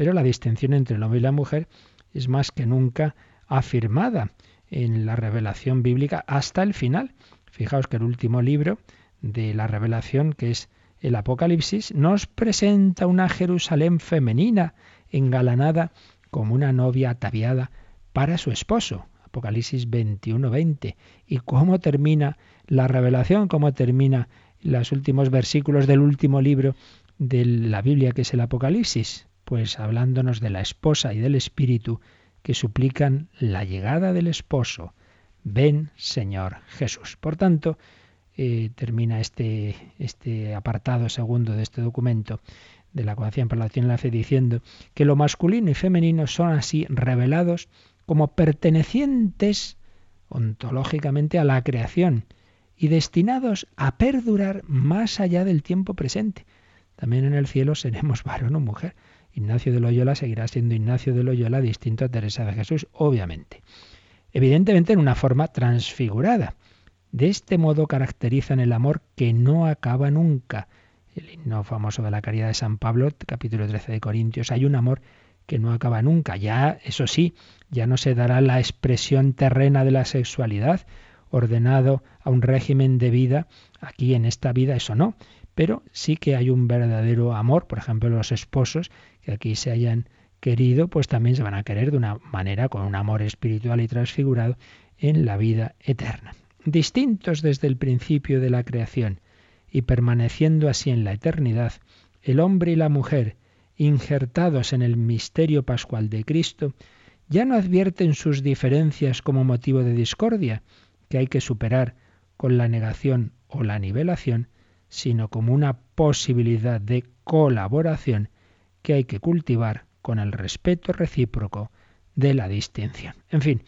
Pero la distinción entre el hombre y la mujer es más que nunca afirmada en la revelación bíblica hasta el final. Fijaos que el último libro de la revelación, que es el Apocalipsis, nos presenta una Jerusalén femenina, engalanada como una novia ataviada para su esposo. Apocalipsis 21-20. ¿Y cómo termina la revelación? ¿Cómo termina los últimos versículos del último libro de la Biblia que es el Apocalipsis? Pues hablándonos de la esposa y del espíritu que suplican la llegada del esposo. Ven, Señor Jesús. Por tanto, eh, termina este, este apartado segundo de este documento de la Convención para la Acción la Fe diciendo que lo masculino y femenino son así revelados como pertenecientes ontológicamente a la creación y destinados a perdurar más allá del tiempo presente. También en el cielo seremos varón o mujer. Ignacio de Loyola seguirá siendo Ignacio de Loyola distinto a Teresa de Jesús, obviamente. Evidentemente en una forma transfigurada. De este modo caracterizan el amor que no acaba nunca. El himno famoso de la caridad de San Pablo, capítulo 13 de Corintios, hay un amor que no acaba nunca. Ya, eso sí, ya no se dará la expresión terrena de la sexualidad, ordenado a un régimen de vida, aquí en esta vida eso no, pero sí que hay un verdadero amor, por ejemplo los esposos que aquí se hayan querido, pues también se van a querer de una manera, con un amor espiritual y transfigurado en la vida eterna. Distintos desde el principio de la creación y permaneciendo así en la eternidad, el hombre y la mujer, injertados en el misterio pascual de Cristo, ya no advierten sus diferencias como motivo de discordia, que hay que superar con la negación o la nivelación, sino como una posibilidad de colaboración que hay que cultivar con el respeto recíproco de la distinción. En fin,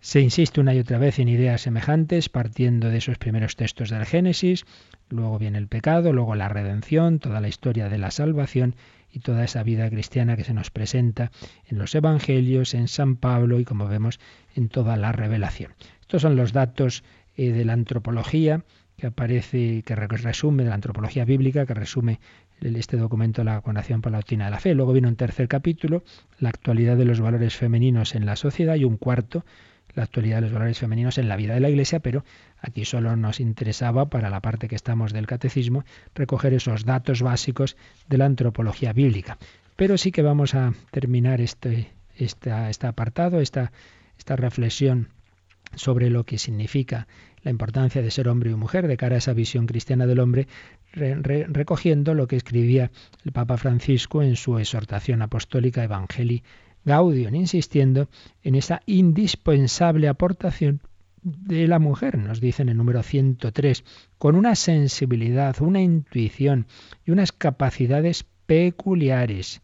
se insiste una y otra vez en ideas semejantes, partiendo de esos primeros textos del Génesis, luego viene el pecado, luego la redención, toda la historia de la salvación y toda esa vida cristiana que se nos presenta en los Evangelios, en San Pablo y como vemos en toda la revelación. Estos son los datos eh, de la antropología que aparece, que resume, de la antropología bíblica, que resume este documento la Conacción Palatina de la Fe. Luego viene un tercer capítulo, la actualidad de los valores femeninos en la sociedad, y un cuarto, la actualidad de los valores femeninos en la vida de la Iglesia, pero aquí solo nos interesaba, para la parte que estamos del catecismo, recoger esos datos básicos de la antropología bíblica. Pero sí que vamos a terminar este, este, este apartado, esta, esta reflexión sobre lo que significa la importancia de ser hombre y mujer de cara a esa visión cristiana del hombre, recogiendo lo que escribía el Papa Francisco en su exhortación apostólica Evangelii Gaudium, insistiendo en esa indispensable aportación de la mujer, nos dice en el número 103, con una sensibilidad, una intuición y unas capacidades peculiares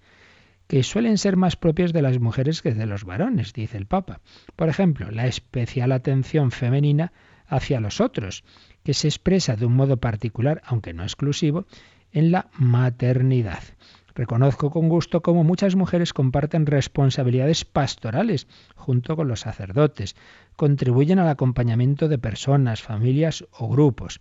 que suelen ser más propias de las mujeres que de los varones, dice el Papa. Por ejemplo, la especial atención femenina hacia los otros, que se expresa de un modo particular, aunque no exclusivo, en la maternidad. Reconozco con gusto cómo muchas mujeres comparten responsabilidades pastorales junto con los sacerdotes, contribuyen al acompañamiento de personas, familias o grupos.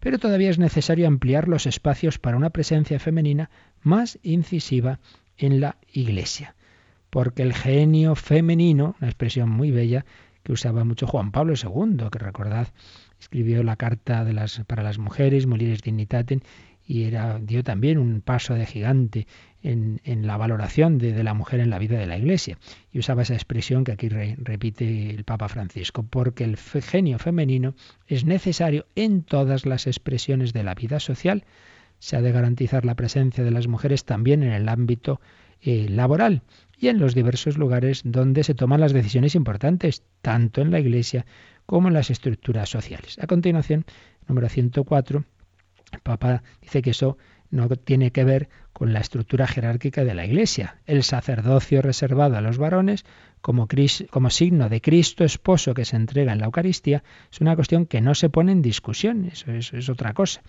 Pero todavía es necesario ampliar los espacios para una presencia femenina más incisiva en la Iglesia. Porque el genio femenino, una expresión muy bella que usaba mucho Juan Pablo II, que recordad escribió la carta de las, para las mujeres, Mulieres Dignitatem, y era, dio también un paso de gigante en, la valoración de, la mujer en la vida de la Iglesia. Y usaba esa expresión que aquí repite el Papa Francisco, porque el genio femenino es necesario en todas las expresiones de la vida social. Se ha de garantizar la presencia de las mujeres también en el ámbito eh, laboral y en los diversos lugares donde se toman las decisiones importantes, tanto en la Iglesia como en las estructuras sociales. A continuación, número 104, el Papa dice que eso no tiene que ver con la estructura jerárquica de la Iglesia. El sacerdocio reservado a los varones, como, como, signo de Cristo esposo que se entrega en la Eucaristía, es una cuestión que no se pone en discusión, eso es otra cosa.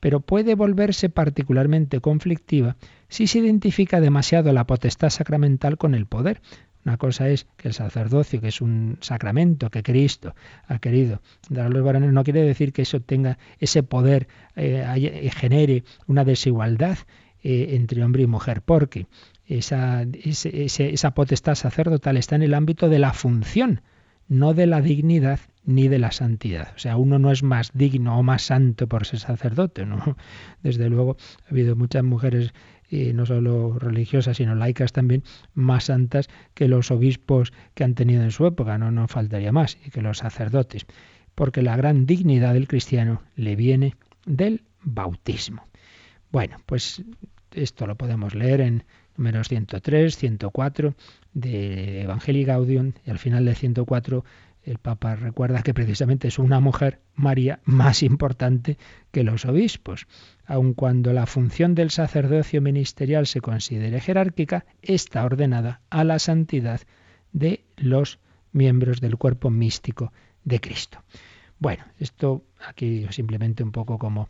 Pero puede volverse particularmente conflictiva si se identifica demasiado la potestad sacramental con el poder. Una cosa es que el sacerdocio, que es un sacramento que Cristo ha querido dar a los varones, no quiere decir que eso tenga ese poder, eh, eh genere una desigualdad eh, entre hombre y mujer, porque esa, esa potestad sacerdotal está en el ámbito de la función, no de la dignidad ni de la santidad. O sea, uno no es más digno o más santo por ser sacerdote, ¿no? Desde luego ha habido muchas mujeres y no solo religiosas, sino laicas también, más santas que los obispos que han tenido en su época, no nos faltaría más, y que los sacerdotes, porque la gran dignidad del cristiano le viene del bautismo. Bueno, pues esto lo podemos leer en números 103, 104 de Evangelii Gaudium y al final del 104 el Papa recuerda que precisamente es una mujer, María, más importante que los obispos. Aun cuando la función del sacerdocio ministerial se considere jerárquica, está ordenada a la santidad de los miembros del cuerpo místico de Cristo. Bueno, esto aquí simplemente un poco como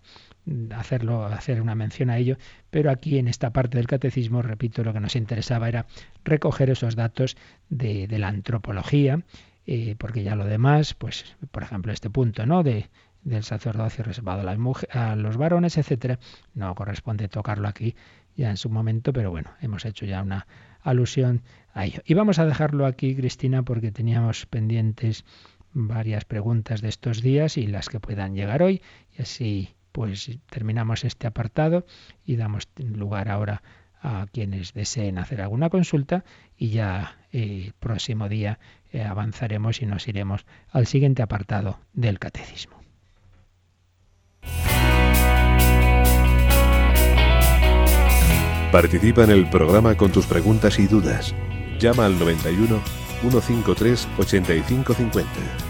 hacerlo, hacer una mención a ello, pero aquí en esta parte del catecismo, repito, lo que nos interesaba era recoger esos datos de, la antropología, eh, porque ya lo demás, pues, por ejemplo, este punto, ¿no? De, del sacerdocio reservado a, las mujeres, a los varones, etcétera, no corresponde tocarlo aquí ya en su momento, pero bueno, hemos hecho ya una alusión a ello. Y vamos a dejarlo aquí, Cristina, porque teníamos pendientes varias preguntas de estos días y las que puedan llegar hoy, y así pues terminamos este apartado y damos lugar ahora a quienes deseen hacer alguna consulta y ya el eh, próximo día eh, avanzaremos y nos iremos al siguiente apartado del catecismo. Participa en el programa con tus preguntas y dudas. Llama al 91 153 8550.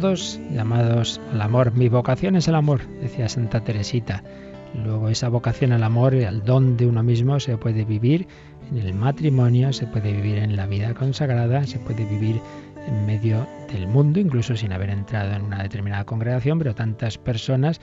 Todos llamados al amor. Mi vocación es el amor, decía Santa Teresita. Luego esa vocación al amor y al don de uno mismo se puede vivir en el matrimonio, se puede vivir en la vida consagrada, se puede vivir en medio del mundo, incluso sin haber entrado en una determinada congregación, pero tantas personas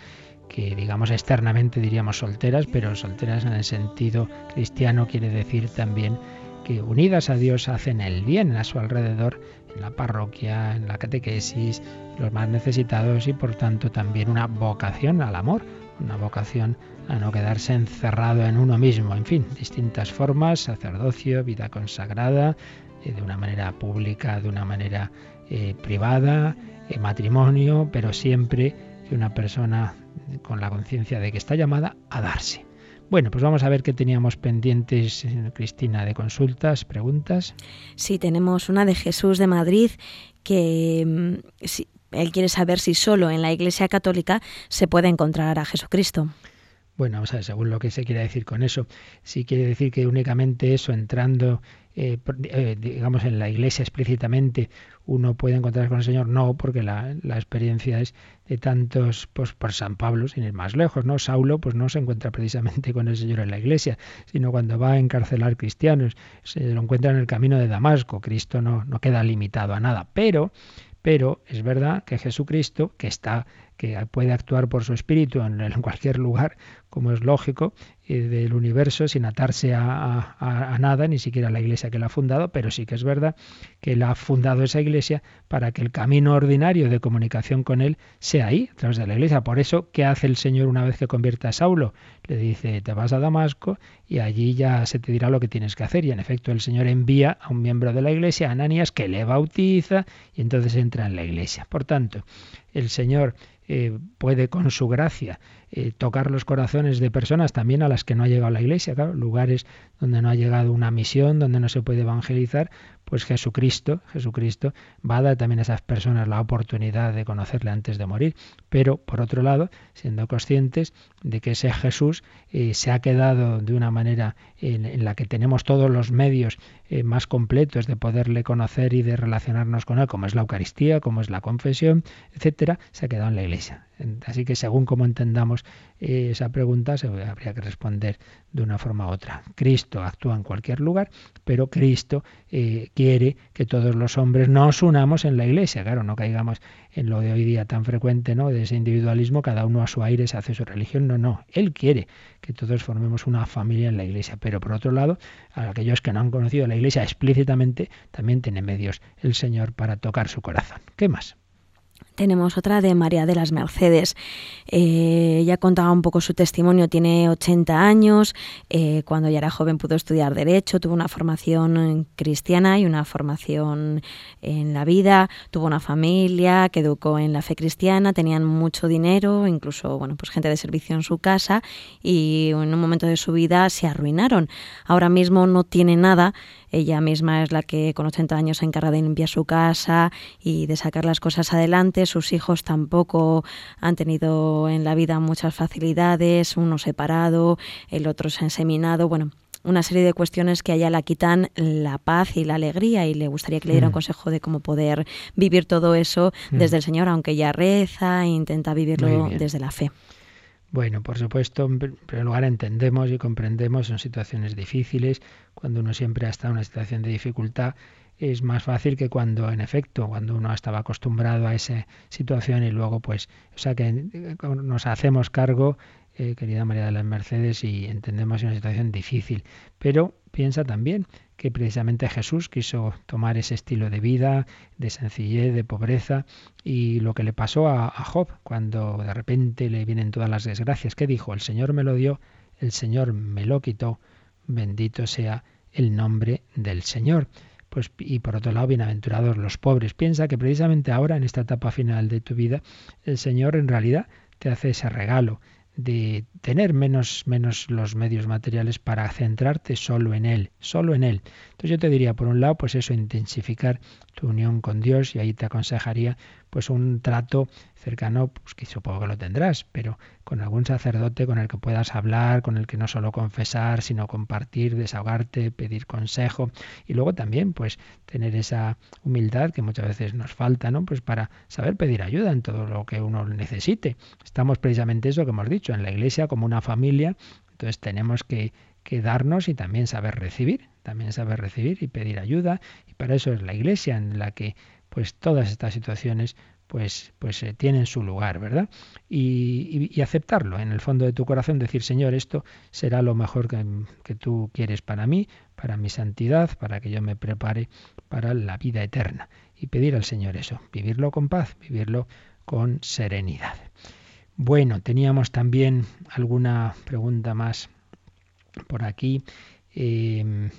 que digamos externamente diríamos solteras, pero solteras en el sentido cristiano quiere decir también que unidas a Dios hacen el bien a su alrededor en la parroquia, en la catequesis, los más necesitados y por tanto también una vocación al amor, una vocación a no quedarse encerrado en uno mismo. En fin, distintas formas, sacerdocio, vida consagrada, eh, de una manera pública, de una manera eh, privada, eh, matrimonio, pero siempre una persona con la conciencia de que está llamada a darse. Bueno, pues vamos a ver qué teníamos pendientes, eh, Cristina, de consultas, preguntas. Sí, tenemos una de Jesús de Madrid que mm, él quiere saber si solo en la Iglesia Católica se puede encontrar a Jesucristo. Bueno, vamos a ver, según lo que se quiere decir con eso, si quiere decir que únicamente eso, entrando, eh, eh, digamos, en la iglesia explícitamente, uno puede encontrar con el Señor, no, porque la, la, experiencia es de tantos, pues por San Pablo, sin ir más lejos, ¿no? Saulo, pues no se encuentra precisamente con el Señor en la iglesia, sino cuando va a encarcelar cristianos, se lo encuentra en el camino de Damasco. Cristo no, no queda limitado a nada, pero pero es verdad que Jesucristo, que está que puede actuar por su espíritu en, cualquier lugar, como es lógico, eh, del universo sin atarse a, nada, ni siquiera a la iglesia que la ha fundado, pero sí que es verdad que él ha fundado esa iglesia para que el camino ordinario de comunicación con él sea ahí, a través de la iglesia. Por eso, ¿qué hace el Señor una vez que convierte a Saulo? Le dice, te vas a Damasco y allí ya se te dirá lo que tienes que hacer. Y en efecto, el Señor envía a un miembro de la iglesia, Ananías, que le bautiza y entonces entra en la iglesia. Por tanto, el Señor eh, puede con su gracia eh, tocar los corazones de personas también a las que no ha llegado la iglesia, claro, lugares donde no ha llegado una misión, donde no se puede evangelizar, pues Jesucristo, Jesucristo va a dar también a esas personas la oportunidad de conocerle antes de morir. Pero, por otro lado, siendo conscientes de que ese Jesús eh, se ha quedado de una manera en, la que tenemos todos los medios eh, más completos de poderle conocer y de relacionarnos con él, como es la Eucaristía, como es la confesión, etcétera, se ha quedado en la Iglesia. Así que según como entendamos eh, esa pregunta, se habría que responder de una forma u otra. Cristo actúa en cualquier lugar, pero Cristo eh, quiere que todos los hombres nos unamos en la Iglesia. Claro, no caigamos en lo de hoy día tan frecuente, ¿no? De ese individualismo, cada uno a su aire se hace su religión. No, no. Él quiere que todos formemos una familia en la Iglesia. Pero por otro lado, a aquellos que no han conocido la Iglesia explícitamente, también tiene medios el Señor para tocar su corazón. ¿Qué más? Tenemos otra de María de las Mercedes. Eh, ella contaba un poco su testimonio, tiene 80 años, eh, cuando ya era joven pudo estudiar Derecho, tuvo una formación cristiana y una formación en la vida, tuvo una familia que educó en la fe cristiana, tenían mucho dinero, incluso bueno, pues gente de servicio en su casa y en un momento de su vida se arruinaron. Ahora mismo no tiene nada ella misma es la que con 80 años se encarga de limpiar su casa y de sacar las cosas adelante. Sus hijos tampoco han tenido en la vida muchas facilidades, uno separado, el otro se ha enseminado. Bueno, una serie de cuestiones que a ella la quitan la paz y la alegría y le gustaría que le diera un mm. consejo de cómo poder vivir todo eso mm. desde el Señor, aunque ella reza e intenta vivirlo desde la fe. Bueno, por supuesto, en primer lugar entendemos y comprendemos en situaciones difíciles, cuando uno siempre ha estado en una situación de dificultad, es más fácil que cuando, en efecto, cuando uno estaba acostumbrado a esa situación y luego, pues, o sea, que eh, nos hacemos cargo, eh, querida María de las Mercedes, y entendemos una situación difícil. Pero piensa también que precisamente Jesús quiso tomar ese estilo de vida, de sencillez, de pobreza, y lo que le pasó a, Job cuando de repente le vienen todas las desgracias, que dijo, el Señor me lo dio, el Señor me lo quitó, bendito sea el nombre del Señor. Pues, y por otro lado, bienaventurados los pobres. Piensa que precisamente ahora, en esta etapa final de tu vida, el Señor en realidad te hace ese regalo de tener menos, menos los medios materiales para centrarte solo en Él, solo en Él. Entonces yo te diría, por un lado, pues eso, intensificar tu unión con Dios y ahí te aconsejaría pues un trato cercano, pues que supongo que lo tendrás, pero con algún sacerdote con el que puedas hablar, con el que no solo confesar, sino compartir, desahogarte, pedir consejo y luego también pues tener esa humildad que muchas veces nos falta, ¿no? Pues para saber pedir ayuda en todo lo que uno necesite. Estamos precisamente eso que hemos dicho, en la iglesia como una familia, entonces tenemos que que darnos y también saber recibir, también saber recibir y pedir ayuda. Y para eso es la iglesia en la que pues todas estas situaciones pues, pues eh, tienen su lugar, ¿verdad? Y, aceptarlo en el fondo de tu corazón, decir, Señor, esto será lo mejor que, que tú quieres para mí, para mi santidad, para que yo me prepare para la vida eterna. Y pedir al Señor eso, vivirlo con paz, vivirlo con serenidad. Bueno, teníamos también alguna pregunta más por aquí. Eh,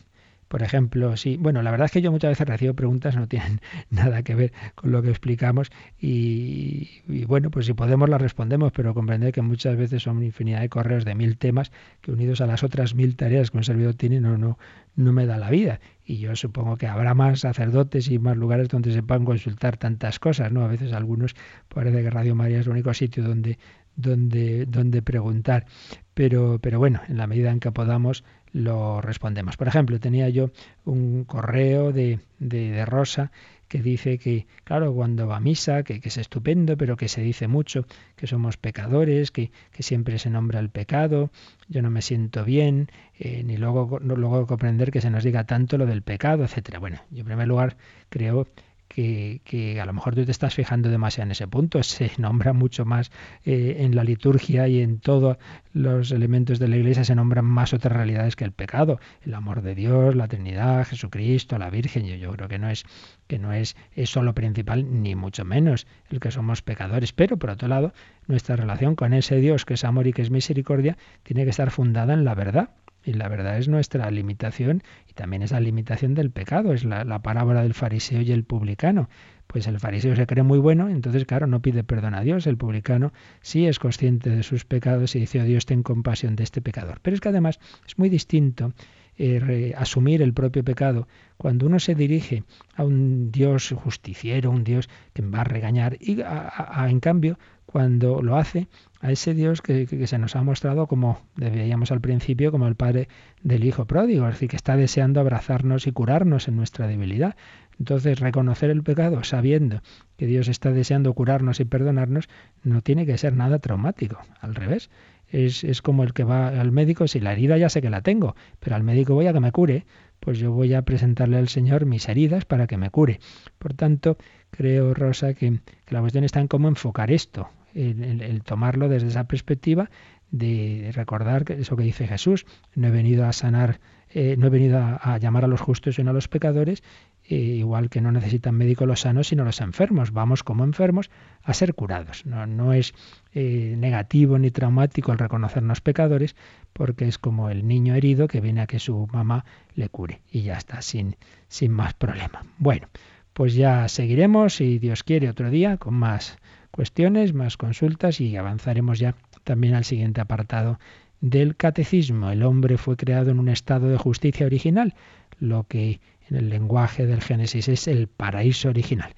por ejemplo, sí, bueno, la verdad es que yo muchas veces recibo preguntas no tienen nada que ver con lo que explicamos y, bueno, pues si podemos las respondemos, pero comprender que muchas veces son infinidad de correos de mil temas que unidos a las otras mil tareas que un servidor tiene no, no, no me da la vida. Y yo supongo que habrá más sacerdotes y más lugares donde se puedan consultar tantas cosas, ¿no? A veces algunos parece que Radio María es el único sitio donde donde, donde preguntar. pero, pero bueno, en la medida en que podamos lo respondemos. Por ejemplo, tenía yo un correo de, de, Rosa que dice que, claro, cuando va a misa, que, es estupendo, pero que se dice mucho que somos pecadores, que, que siempre se nombra el pecado, yo no me siento bien, eh, ni luego, no, luego comprender que se nos diga tanto lo del pecado, etcétera. Bueno, yo en primer lugar creo que, a lo mejor tú te estás fijando demasiado en ese punto. Se nombra mucho más eh, en la liturgia y en todos los elementos de la iglesia, se nombran más otras realidades que el pecado. El amor de Dios, la Trinidad, Jesucristo, la Virgen. Yo, yo creo que no es que no es eso lo principal, ni mucho menos el que somos pecadores. Pero, por otro lado, nuestra relación con ese Dios que es amor y que es misericordia tiene que estar fundada en la verdad y la verdad es nuestra limitación y también es la limitación del pecado, es la, parábola del fariseo y el publicano. Pues el fariseo se cree muy bueno, entonces claro, no pide perdón a Dios. El publicano sí es consciente de sus pecados y dice, oh Dios, ten compasión de este pecador. Pero es que además es muy distinto eh, asumir el propio pecado cuando uno se dirige a un Dios justiciero, un Dios que va a regañar, y en cambio cuando lo hace a ese Dios que, se nos ha mostrado como veíamos al principio, como el Padre del Hijo pródigo, es decir, que está deseando abrazarnos y curarnos en nuestra debilidad. Entonces, reconocer el pecado sabiendo que Dios está deseando curarnos y perdonarnos no tiene que ser nada traumático, al revés. Es, es como el que va al médico, si la herida ya sé que la tengo, pero al médico voy a que me cure, pues yo voy a presentarle al Señor mis heridas para que me cure. Por tanto, creo, Rosa, que, la cuestión está en cómo enfocar esto el, tomarlo desde esa perspectiva de recordar eso que dice Jesús, no he venido a sanar, eh, no he venido a, llamar a los justos sino a los pecadores, eh, igual que no necesitan médico los sanos sino los enfermos, vamos como enfermos a ser curados. No, no es eh, negativo ni traumático el reconocernos pecadores, porque es como el niño herido que viene a que su mamá le cure y ya está, sin, sin más problema. Bueno, pues ya seguiremos, si Dios quiere, otro día con más cuestiones, más consultas y avanzaremos ya también al siguiente apartado del catecismo. El hombre fue creado en un estado de justicia original, lo que en el lenguaje del Génesis es el paraíso original.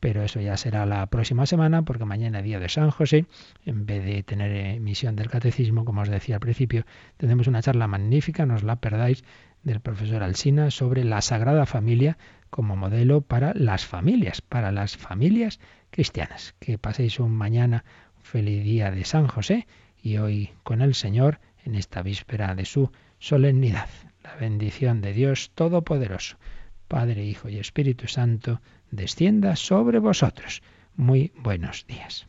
Pero eso ya será la próxima semana, porque mañana, día de San José, en vez de tener emisión del catecismo, como os decía al principio, tenemos una charla magnífica, no os la perdáis, del profesor Alsina sobre la Sagrada Familia como modelo para las familias, para las familias cristianas. Que paséis un mañana, feliz día de San José y hoy con el Señor en esta víspera de su solemnidad. La bendición de Dios Todopoderoso, Padre, Hijo y Espíritu Santo, descienda sobre vosotros. Muy buenos días.